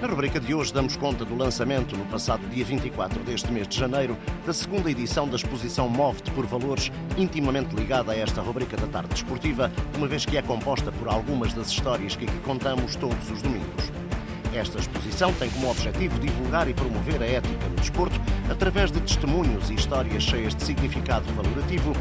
Na rubrica de hoje damos conta do lançamento, no passado dia 24 deste mês de janeiro, da segunda edição da exposição Move-te por Valores, intimamente ligada a esta rubrica da tarde desportiva, uma vez que é composta por algumas das histórias que aqui contamos todos os domingos. Esta exposição tem como objetivo divulgar e promover a ética no desporto através de testemunhos e histórias cheias de significado valorativo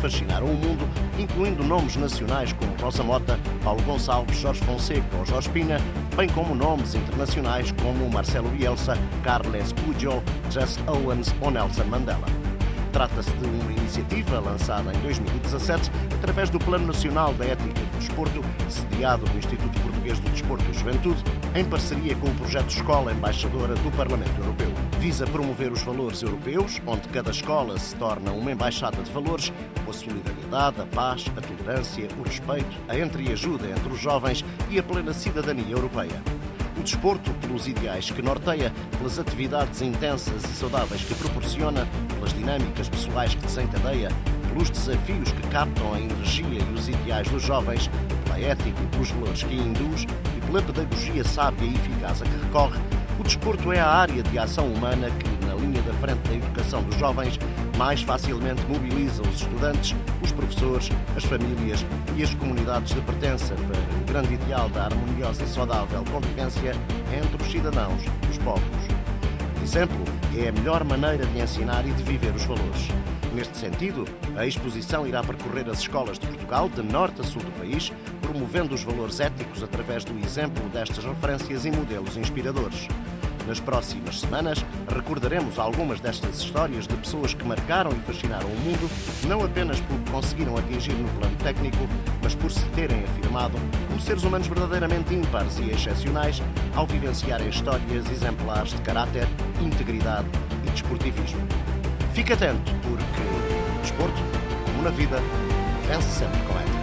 fascinaram o mundo, incluindo nomes nacionais como Rosa Mota, Paulo Gonçalves, Jorge Fonseca ou Jorge Pina, bem como nomes internacionais como Marcelo Bielsa, Carles Pujol, Jess Owens ou Nelson Mandela. Trata-se de uma iniciativa lançada em 2017 através do Plano Nacional da Ética do Desporto, sediado no Instituto Português do Desporto e Juventude, em parceria com o projeto Escola Embaixadora do Parlamento Europeu. Visa promover os valores europeus, onde cada escola se torna uma embaixada de valores, a solidariedade, a paz, a tolerância, o respeito, a entre-ajuda entre os jovens e a plena cidadania europeia. O desporto, pelos ideais que norteia, pelas atividades intensas e saudáveis que proporciona, pelas dinâmicas pessoais que desencadeia, pelos desafios que captam a energia e os ideais dos jovens, pela ética e pelos valores que induz e pela pedagogia sábia e eficaz a que recorre, o desporto é a área de ação humana que, na linha da frente da educação dos jovens, mais facilmente mobiliza os estudantes, os professores, as famílias e as comunidades de pertença para o grande ideal da harmoniosa e saudável convivência entre os cidadãos os povos. Exemplo é a melhor maneira de ensinar e de viver os valores. Neste sentido, a exposição irá percorrer as escolas de Portugal, de norte a sul do país, promovendo os valores éticos através do exemplo destas referências e modelos inspiradores. Nas próximas semanas, recordaremos algumas destas histórias de pessoas que marcaram e fascinaram o mundo, não apenas pelo que conseguiram atingir no plano técnico, mas por se terem afirmado como seres humanos verdadeiramente ímpares e excepcionais ao vivenciarem histórias exemplares de caráter, integridade e desportivismo. Fique atento, porque no desporto, como na vida, vence sempre com